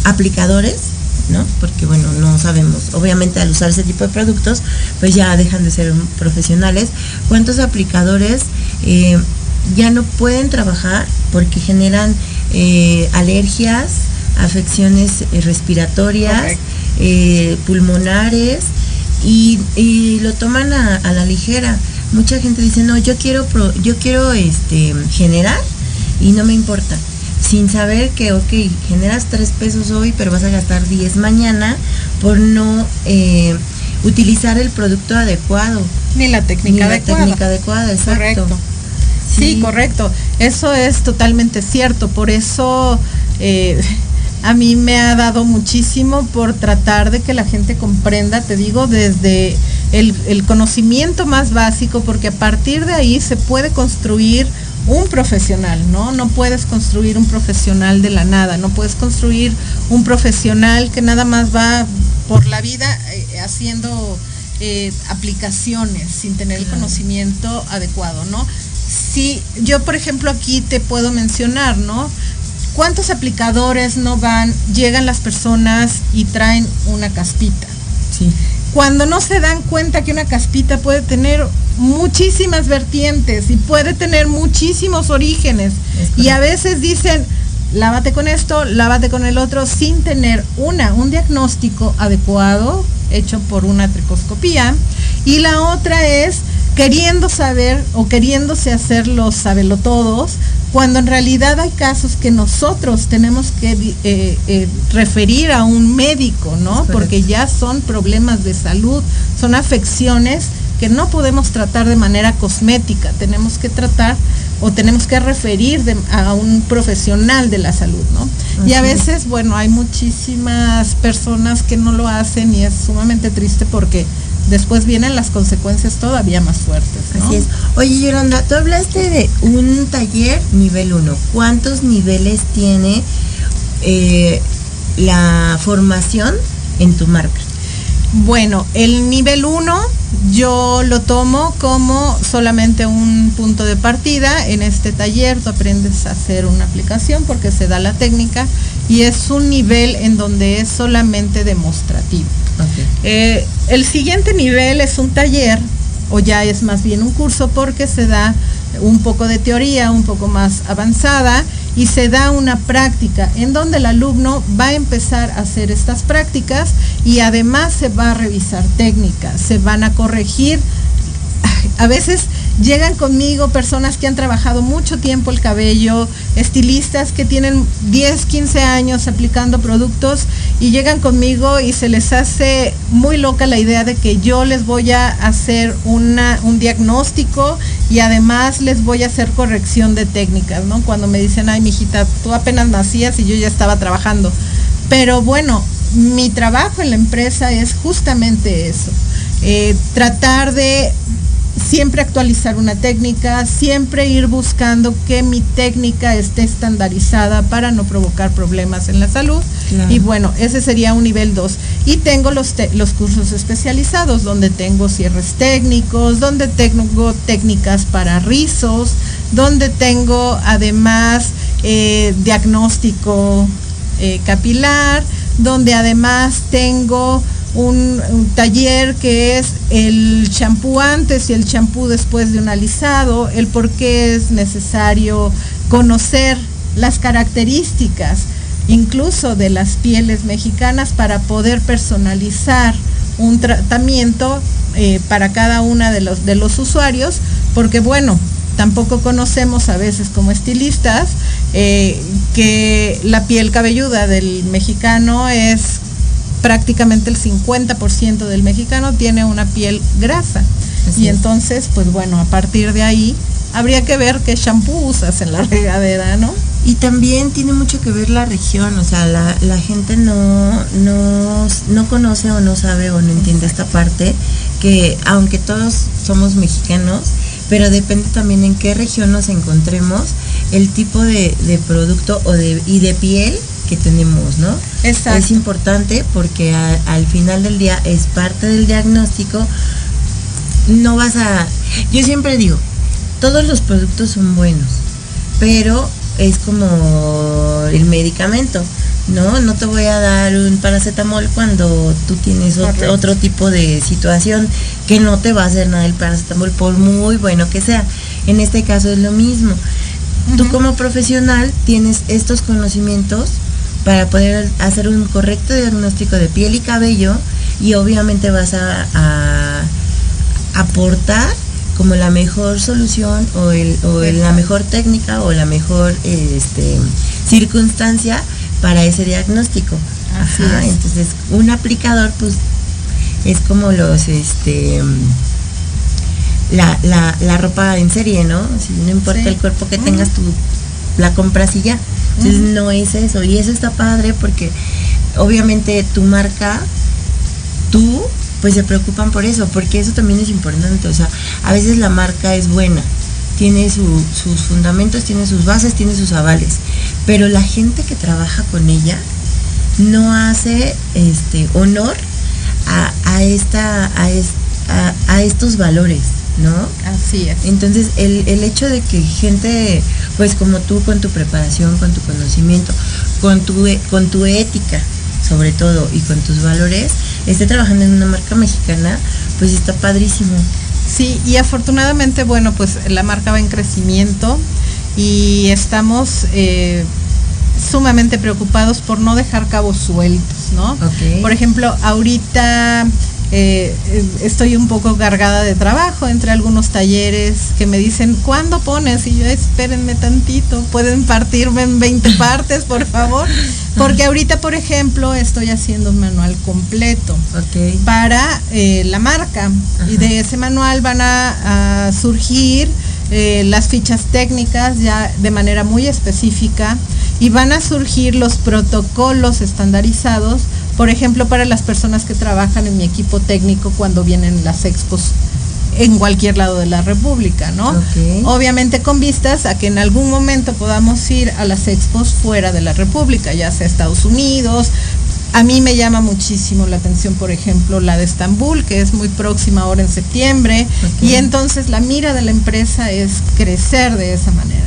aplicadores ¿no? Porque bueno, no sabemos, obviamente al usar ese tipo de productos, pues ya dejan de ser profesionales. ¿Cuántos aplicadores eh, ya no pueden trabajar porque generan eh, alergias, afecciones eh, respiratorias, pulmonares y, lo toman a, a, la ligera? Mucha gente dice, no, yo quiero, yo quiero este, generar y no me importa sin saber que, ok, generas tres pesos hoy, pero vas a gastar 10 mañana por no eh, utilizar el producto adecuado. Ni la técnica Ni adecuada. La técnica adecuada, exacto. Correcto. Sí. correcto. Eso es totalmente cierto. Por eso, eh, a mí me ha dado muchísimo por tratar de que la gente comprenda, te digo, desde el, el conocimiento más básico, porque a partir de ahí se puede construir un profesional, ¿no? No puedes construir un profesional de la nada, no puedes construir un profesional que nada más va por la vida eh, haciendo eh, aplicaciones sin tener el conocimiento adecuado, ¿no? Si yo, por ejemplo, aquí te puedo mencionar, ¿no? ¿Cuántos aplicadores no van, llegan las personas y traen una caspita? Sí. Cuando no se dan cuenta que una caspita puede tener muchísimas vertientes y puede tener muchísimos orígenes. Y a veces dicen, lávate con esto, lávate con el otro, sin tener una, un diagnóstico adecuado hecho por una tricoscopía. Y la otra es queriendo saber o queriéndose hacer los sabelotodos, cuando en realidad hay casos que nosotros tenemos que eh, eh, referir a un médico, ¿no? Porque ya son problemas de salud, son afecciones que no podemos tratar de manera cosmética, tenemos que tratar o tenemos que referir de- a un profesional de la salud, ¿no? Y a veces, bueno, hay muchísimas personas que no lo hacen y es sumamente triste porque después vienen las consecuencias todavía más fuertes, ¿no? Así es. Oye, Yolanda, tú hablaste de un taller nivel 1. ¿Cuántos niveles tiene eh, la formación en tu marca? Bueno, el nivel 1 yo lo tomo como solamente un punto de partida. En este taller tú aprendes a hacer una aplicación porque se da la técnica y es un nivel en donde es solamente demostrativo. Eh, el siguiente nivel es un taller o ya es más bien un curso porque se da un poco de teoría, un poco más avanzada y se da una práctica en donde el alumno va a empezar a hacer estas prácticas y además se va a revisar técnicas, se van a corregir a veces llegan conmigo personas que han trabajado mucho tiempo el cabello, estilistas que tienen 10, 15 años aplicando productos y llegan conmigo y se les hace muy loca la idea de que yo les voy a hacer una, un diagnóstico y además les voy a hacer corrección de técnicas, ¿no? Cuando me dicen, ay, mijita, tú apenas nacías y yo ya estaba trabajando. Pero bueno, mi trabajo en la empresa es justamente eso, eh, tratar de siempre actualizar una técnica, siempre ir buscando que mi técnica esté estandarizada para no provocar problemas en la salud. Claro. Y bueno, ese sería un nivel 2. Y tengo los, te- los cursos especializados, donde tengo cierres técnicos, donde tengo técnicas para rizos, donde tengo además eh, diagnóstico eh, capilar, donde además tengo un, taller que es el champú antes y el champú después de un alisado, el por qué es necesario conocer las características incluso de las pieles mexicanas para poder personalizar un tratamiento eh, para cada una de los, de los usuarios, porque bueno, tampoco conocemos a veces como estilistas eh, que la piel cabelluda del mexicano es prácticamente el 50% del mexicano tiene una piel grasa. Así y es. entonces, pues bueno, a partir de ahí habría que ver qué shampoo usas en la regadera, ¿no? Y también tiene mucho que ver la región, o sea, la, la gente no, no, no conoce o no sabe o no entiende esta parte, que aunque todos somos mexicanos, pero depende también en qué región nos encontremos, el tipo de, de producto o de, y de piel que tenemos, ¿no? Exacto. Es importante porque a- al final del día es parte del diagnóstico. No vas a... Yo siempre digo, todos los productos son buenos, pero es como el medicamento, ¿no? No te voy a dar un paracetamol cuando tú tienes ot- Correcto. otro tipo de situación que no te va a hacer nada el paracetamol por muy bueno que sea. En este caso es lo mismo. Tú como profesional tienes estos conocimientos para poder hacer un correcto diagnóstico de piel y cabello y obviamente vas a, aportar como la mejor solución o, el, o el- la mejor técnica o la mejor este, circunstancia para ese diagnóstico. Así Ajá, es. Entonces, un aplicador, pues, es como los, este, la, la, la ropa en serie, ¿no? Si no importa Sí. el cuerpo que tengas, tú la compras y ya. Entonces no es eso. Y eso está padre porque obviamente tu marca, tú, pues se preocupan por eso, porque eso también es importante. O sea, a veces la marca es buena, tiene su- sus fundamentos, tiene sus bases, tiene sus avales, pero la gente que trabaja con ella no hace este honor a, a esta a, es- a- a estos valores, ¿no? Así es. Entonces, el, el hecho de que gente, pues como tú, con tu preparación, con tu conocimiento, con tu, e- con tu ética, sobre todo, y con tus valores, esté trabajando en una marca mexicana, pues está padrísimo. Sí, y afortunadamente, bueno, pues la marca va en crecimiento y estamos eh, sumamente preocupados por no dejar cabos sueltos, ¿no? Por ejemplo, ahorita eh, eh, estoy un poco cargada de trabajo entre algunos talleres que me dicen, ¿cuándo pones? Y yo, espérenme tantito, pueden partirme en 20 partes, por favor. Porque ahorita, por ejemplo, estoy haciendo un manual completo para eh, la marca. Y de ese manual van a, a surgir eh, las fichas técnicas ya de manera muy específica y van a surgir los protocolos estandarizados, por ejemplo, para las personas que trabajan en mi equipo técnico cuando vienen las expos en cualquier lado de la República, ¿no? Obviamente con vistas a que en algún momento podamos ir a las expos fuera de la República, ya sea Estados Unidos. A mí me llama muchísimo la atención, por ejemplo, la de Estambul, que es muy próxima ahora en septiembre. Y entonces la mira de la empresa es crecer de esa manera,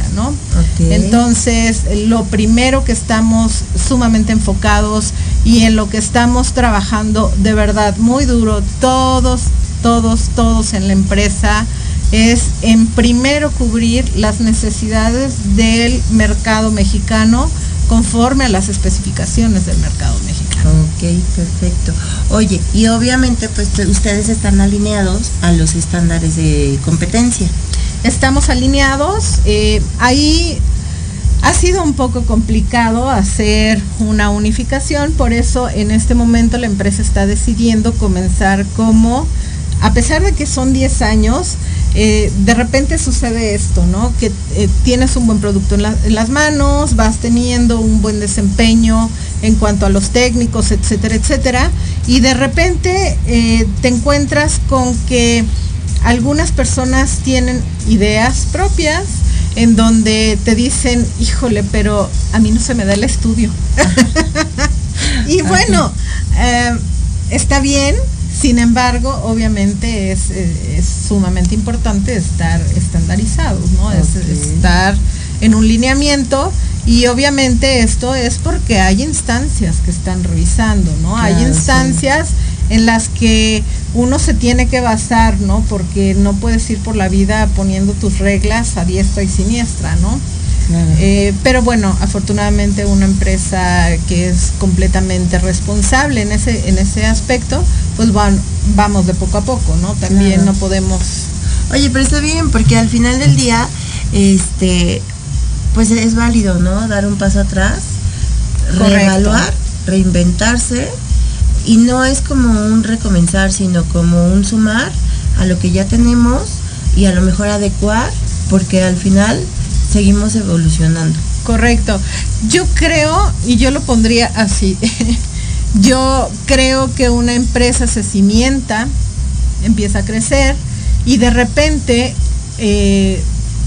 Entonces, lo primero que estamos sumamente enfocados y en lo que estamos trabajando de verdad muy duro, todos, todos, todos en la empresa, es en primero cubrir las necesidades del mercado mexicano conforme a las especificaciones del mercado mexicano. Ok, perfecto. Oye, y obviamente pues te- ustedes están alineados a los estándares de competencia. Estamos alineados. eh, ahí ha sido un poco complicado hacer una unificación, por eso en este momento la empresa está decidiendo comenzar como, a pesar de que son 10 años, eh, de repente sucede esto, ¿no? Que eh, tienes un buen producto en, la- en las manos, vas teniendo un buen desempeño en cuanto a los técnicos, etcétera, etcétera, y de repente te encuentras con que algunas personas tienen ideas propias en donde te dicen, híjole, pero a mí no se me da el estudio. y bueno, eh, está bien, sin embargo, obviamente es, eh, es sumamente importante estar estandarizados, ¿no? Es estar en un lineamiento y obviamente esto es porque hay instancias que están revisando, ¿no? hay sí. En las que uno se tiene que basar, ¿no? Porque no puedes ir por la vida poniendo tus reglas a diestra y siniestra, ¿no? Claro. Eh, pero bueno, afortunadamente una empresa que es completamente responsable en ese, en ese aspecto, pues van, vamos de poco a poco, ¿no? También Claro. no podemos Oye, pero está bien, porque al final del día, este, pues es válido, ¿no? Dar un paso atrás, Correcto. reevaluar, reinventarse, y no es como un recomenzar, sino como un sumar a lo que ya tenemos y a lo mejor adecuar, porque al final seguimos evolucionando. Correcto. Yo creo, y yo lo pondría así, yo creo que una empresa se cimienta, empieza a crecer y de repente eh,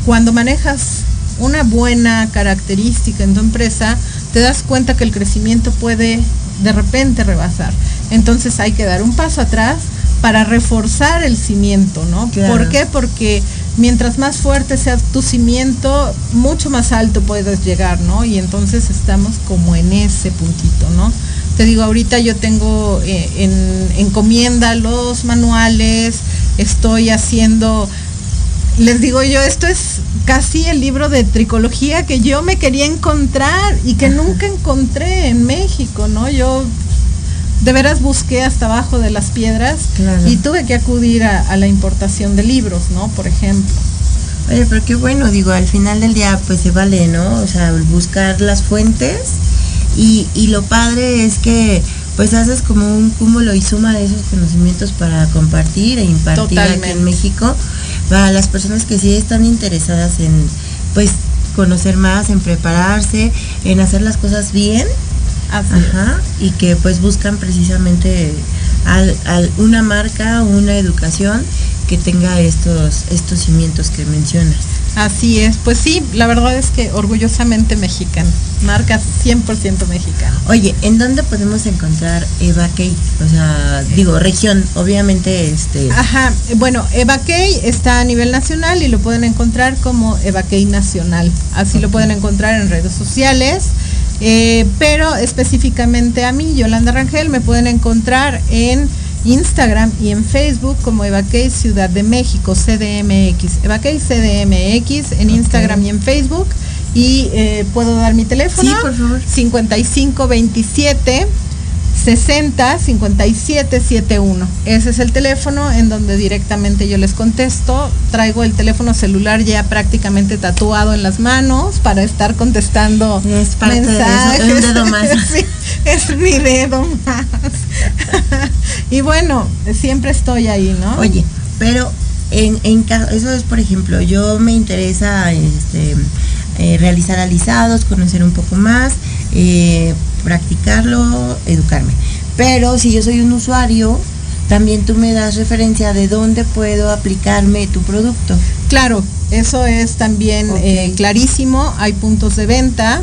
cuando manejas una buena característica en tu empresa, te das cuenta que el crecimiento puede de repente rebasar. Entonces hay que dar un paso atrás para reforzar el cimiento, ¿no? Claro. ¿Por qué? Porque mientras más fuerte sea tu cimiento, mucho más alto puedes llegar, ¿no? Y entonces estamos como en ese puntito, ¿no? Te digo, ahorita yo tengo eh, en encomienda los manuales, estoy haciendo, les digo yo, esto es casi el libro de tricología que yo me quería encontrar y que nunca encontré en México, ¿no? Yo de veras busqué hasta abajo de las piedras Claro. y tuve que acudir a, a la importación de libros, ¿no? Por ejemplo. Oye, pero qué bueno, digo, al final del día pues se vale, ¿no? O sea, buscar las fuentes y, y lo padre es que pues haces como un cúmulo y suma de esos conocimientos para compartir e impartir aquí en México para las personas que sí están interesadas en pues conocer más, en prepararse, en hacer las cosas bien. Ajá, y que pues buscan precisamente al, al una marca, una educación que tenga estos, estos cimientos que mencionas. Así es, pues sí, la verdad es que orgullosamente mexicano, marca 100% mexicana. Oye, ¿en dónde podemos encontrar Eva Key? O sea, digo, región, obviamente, este... Ajá, bueno, Eva Key está a nivel nacional y lo pueden encontrar como Eva Key Nacional. Así lo pueden encontrar en redes sociales. Eh, pero específicamente a mí, Yolanda Rangel, me pueden encontrar en Instagram y en Facebook como Evakey Ciudad de México, CDMX. Evakey CDMX en Instagram y en Facebook. Y eh, puedo dar mi teléfono. Sí, por favor. 5527 60 57 71. Ese es el teléfono en donde directamente yo les contesto. Traigo el teléfono celular ya prácticamente tatuado en las manos para estar contestando Es parte de eso, un dedo más. Sí, es mi dedo más. y bueno, siempre estoy ahí, ¿no? Oye, pero en, en ca- eso es, por ejemplo, yo me interesa este, eh, realizar alisados, conocer un poco más, eh, practicarlo, educarme. Pero si yo soy un usuario, también tú me das referencia de dónde puedo aplicarme tu producto. Claro, eso es también eh, clarísimo. Hay puntos de venta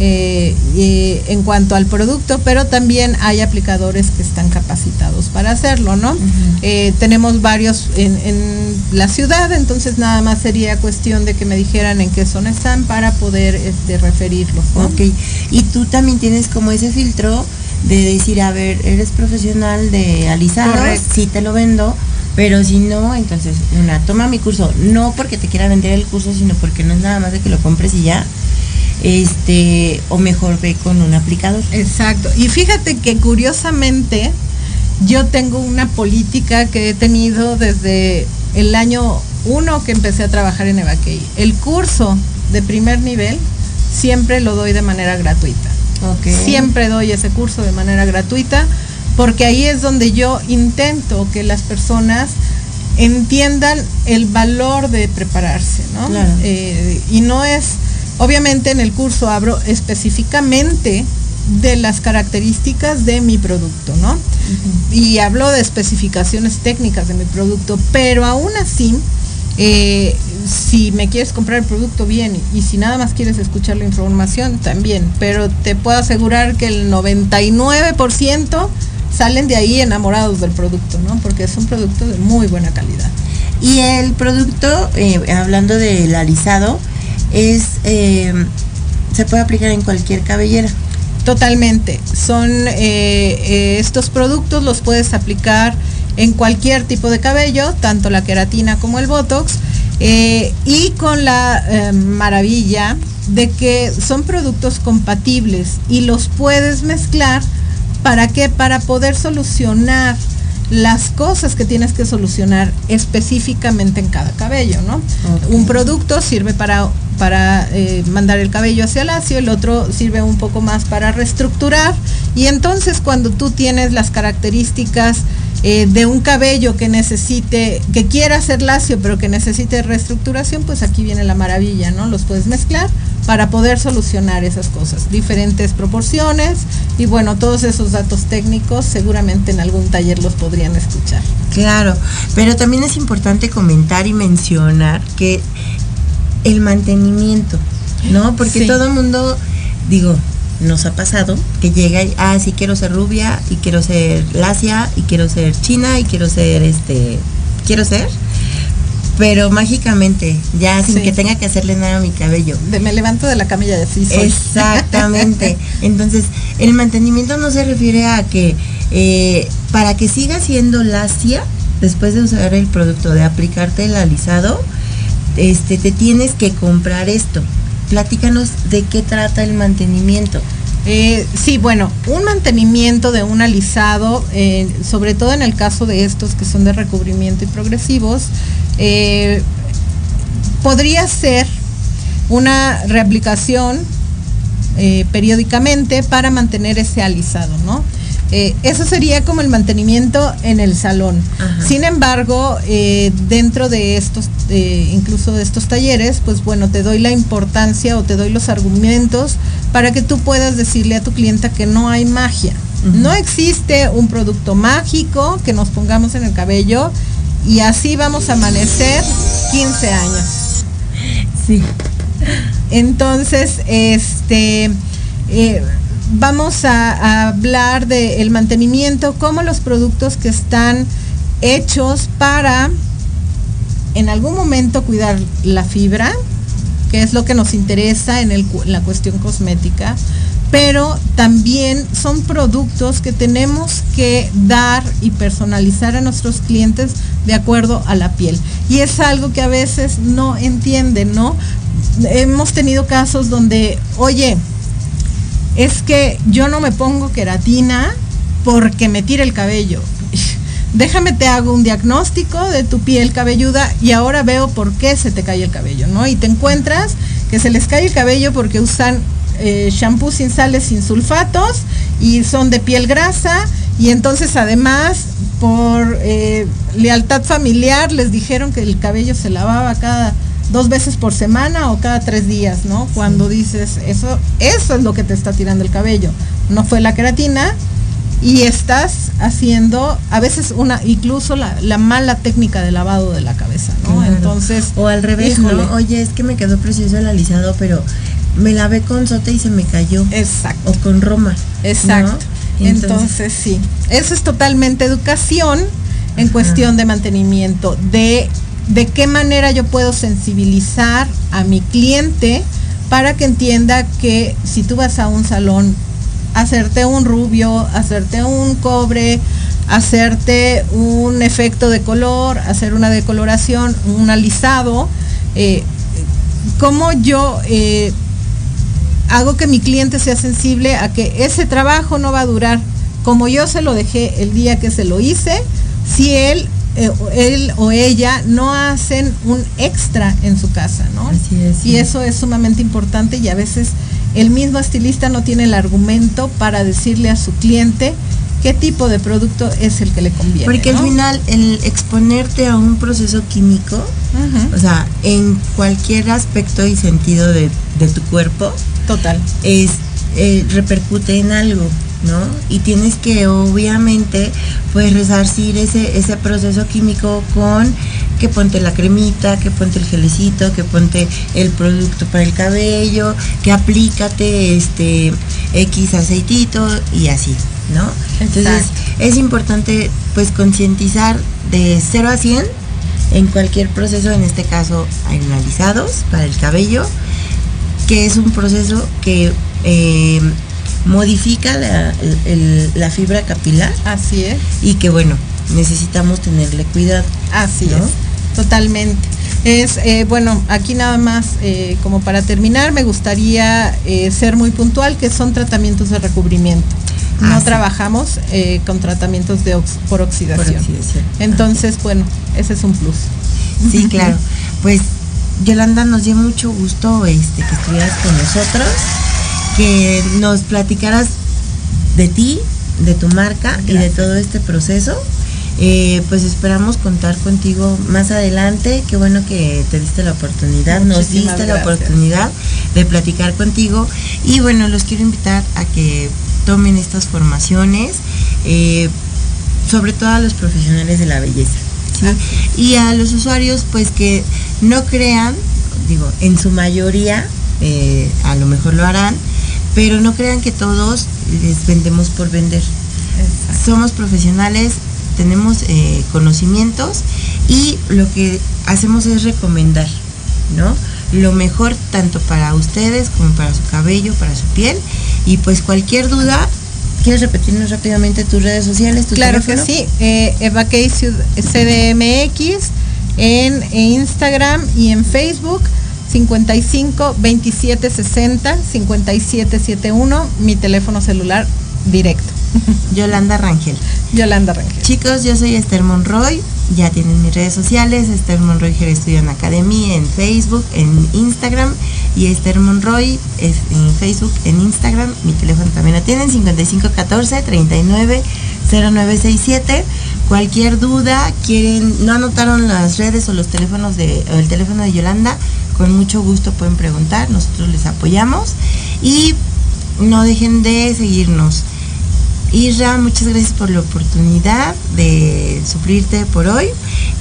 eh, y en cuanto al producto, pero también hay aplicadores que están capacitados para hacerlo, ¿no? Eh, tenemos varios en, en la ciudad, entonces nada más sería cuestión de que me dijeran en qué zona están para poder este, referirlos. ¿no? Ok, y tú también tienes como ese filtro de decir, a ver, eres profesional de alisados, Correcto. sí te lo vendo, pero si no, entonces, una, toma mi curso, no porque te quiera vender el curso, sino porque no es nada más de que lo compres y ya, este, o mejor ve con un aplicador. Exacto. Y fíjate que curiosamente yo tengo una política que he tenido desde el año uno que empecé a trabajar en Evakey. El curso de primer nivel siempre lo doy de manera gratuita. Ok. Siempre doy ese curso de manera gratuita porque ahí es donde yo intento que las personas entiendan el valor de prepararse, ¿no? Claro. Eh, y no es, obviamente en el curso hablo específicamente de las características de mi producto, ¿no? Y hablo de especificaciones técnicas de mi producto, pero aún así, eh, si me quieres comprar el producto bien y si nada más quieres escuchar la información también, pero te puedo asegurar que el 99% salen de ahí enamorados del producto, ¿no? Porque es un producto de muy buena calidad. Y el producto, eh, hablando del alisado, es, eh, se puede aplicar en cualquier cabellera. Totalmente. Son eh, eh, estos productos los puedes aplicar en cualquier tipo de cabello, tanto la queratina como el botox, eh, y con la eh, maravilla de que son productos compatibles y los puedes mezclar para qué? Para poder solucionar las cosas que tienes que solucionar específicamente en cada cabello, ¿no? Un producto sirve para, para eh, mandar el cabello hacia lacio, el otro sirve un poco más para reestructurar y entonces cuando tú tienes las características eh, de un cabello que necesite, que quiera ser lacio pero que necesite reestructuración, pues aquí viene la maravilla, ¿no? Los puedes mezclar para poder solucionar esas cosas, diferentes proporciones y bueno, todos esos datos técnicos seguramente en algún taller los podrían escuchar. Claro, pero también es importante comentar y mencionar que el mantenimiento, ¿no? Porque Sí. todo el mundo, digo, nos ha pasado que llega y, ah, sí quiero ser rubia y quiero ser lacia y quiero ser china y quiero ser, este, quiero ser, pero mágicamente, ya sin Sí. que tenga que hacerle nada a mi cabello. De, me levanto de la camilla y así soy. Exactamente. Entonces, el mantenimiento no se refiere a que eh, para que siga siendo lacia, después de usar el producto, de aplicarte el alisado, este, te tienes que comprar esto. Platícanos de qué trata el mantenimiento. Eh, sí, bueno, un mantenimiento de un alisado, eh, sobre todo en el caso de estos que son de recubrimiento y progresivos, eh, podría ser una reaplicación periódicamente para mantener ese alisado, ¿no? Eh, eso sería como el mantenimiento en el salón. Ajá. Sin embargo, eh, dentro de estos, eh, incluso de estos talleres, pues bueno, te doy la importancia o te doy los argumentos para que tú puedas decirle a tu clienta que no hay magia. No existe un producto mágico que nos pongamos en el cabello y así vamos a amanecer 15 años. Sí. Entonces, este, eh, vamos a, hablar del mantenimiento, como los productos que están hechos para en algún momento cuidar la fibra, que es lo que nos interesa en la cuestión cosmética, pero también son productos que tenemos que dar y personalizar a nuestros clientes de acuerdo a la piel. Y es algo que a veces no entienden, ¿no? Hemos tenido casos donde, oye, es que yo no me pongo queratina porque me tira el cabello. Déjame te hago un diagnóstico de tu piel cabelluda y ahora veo por qué se te cae el cabello, ¿no? Y te encuentras que se les cae el cabello porque usan eh, shampoo sin sales, sin sulfatos y son de piel grasa y entonces además por eh, lealtad familiar les dijeron que el cabello se lavaba cada dos veces por semana o cada tres días, ¿no? Cuando dices eso, eso es lo que te está tirando el cabello, no fue la queratina y estás haciendo a veces una incluso la, la mala técnica de lavado de la cabeza, ¿no? Claro. Entonces O al revés, híjole. ¿no? Oye, es que me quedó precioso el alisado, pero me lavé con sote y se me cayó. Exacto. O con Roma. ¿no? Exacto. Entonces, sí, eso es totalmente educación en cuestión de mantenimiento, de de qué manera yo puedo sensibilizar a mi cliente para que entienda que si tú vas a un salón, hacerte un rubio, hacerte un cobre, hacerte un efecto de color, hacer una decoloración, un alisado, eh, cómo yo eh, hago que mi cliente sea sensible a que ese trabajo no va a durar como yo se lo dejé el día que se lo hice, si él, eh, él o ella no hacen un extra en su casa, ¿no? Así es, sí. Y eso es sumamente importante y a veces el mismo estilista no tiene el argumento para decirle a su cliente qué tipo de producto es el que le conviene. Porque ¿no? al final el exponerte a un proceso químico, o sea, en cualquier aspecto y sentido de, de tu cuerpo, Total. es eh, repercute en algo, ¿no? Y tienes que obviamente pues resarcir ese, ese proceso químico con que ponte la cremita, que ponte el gelecito, que ponte el producto para el cabello, que aplícate este X aceitito y así, ¿no? Entonces Exacto. es importante pues concientizar de 0 a 100 en cualquier proceso, en este caso analizados para el cabello, que es un proceso que eh, modifica la, el- el- la fibra capilar Así es. y que bueno, necesitamos tenerle cuidado. Así ¿no? es, totalmente. Es, eh, bueno, aquí nada más, eh, como para terminar, me gustaría eh, ser muy puntual, que son tratamientos de recubrimiento. No Ah, sí. trabajamos con tratamientos de ox- por, oxidación. Por oxidación. Entonces, bueno, ese es un plus. Sí, claro. Pues Yolanda, nos dio mucho gusto este, que estuvieras con nosotros, que nos platicaras de ti, de tu marca y de todo este proceso. Eh, pues esperamos contar contigo más adelante. Qué bueno que te diste la oportunidad, nos diste la oportunidad de platicar contigo. Y bueno, los quiero invitar a que tomen estas formaciones, eh, sobre todo a los profesionales de la belleza. ¿sí? Y a los usuarios, pues que no crean, digo, en su mayoría, eh, a lo mejor lo harán, pero no crean que todos les vendemos por vender. Somos profesionales, tenemos eh, conocimientos y lo que hacemos es recomendar, ¿no? Lo mejor tanto para ustedes como para su cabello, para su piel. Y pues cualquier duda, ¿quieres repetirnos rápidamente tus redes sociales? Tu Claro teléfono? que sí, eh, Eva Ciud- CDMX en Instagram y en Facebook 55 27 60 57 71, mi teléfono celular directo. Yolanda Rangel. Yolanda Rangel. Chicos, yo soy Esther Monroy. Ya tienen mis redes sociales, Esther Monroy Hair Studio en Academy, en Facebook, en Instagram y Esther Monroy es en Facebook, en Instagram. Mi teléfono también lo tienen, 5514 39 0967. Cualquier duda, quieren, no anotaron las redes o los teléfonos de, o el teléfono de Yolanda, con mucho gusto pueden preguntar, nosotros les apoyamos. Y no dejen de seguirnos. Isra, muchas gracias por la oportunidad de sufrirte por hoy.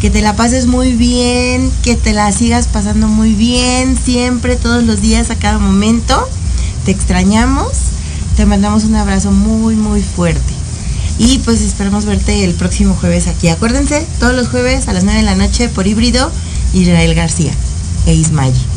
Que te la pases muy bien, que te la sigas pasando muy bien, siempre, todos los días, a cada momento. Te extrañamos, te mandamos un abrazo muy, muy fuerte. Y pues esperamos verte el próximo jueves aquí. Acuérdense, todos los jueves a las 9 de la noche por híbrido, Israel García e Ismael. En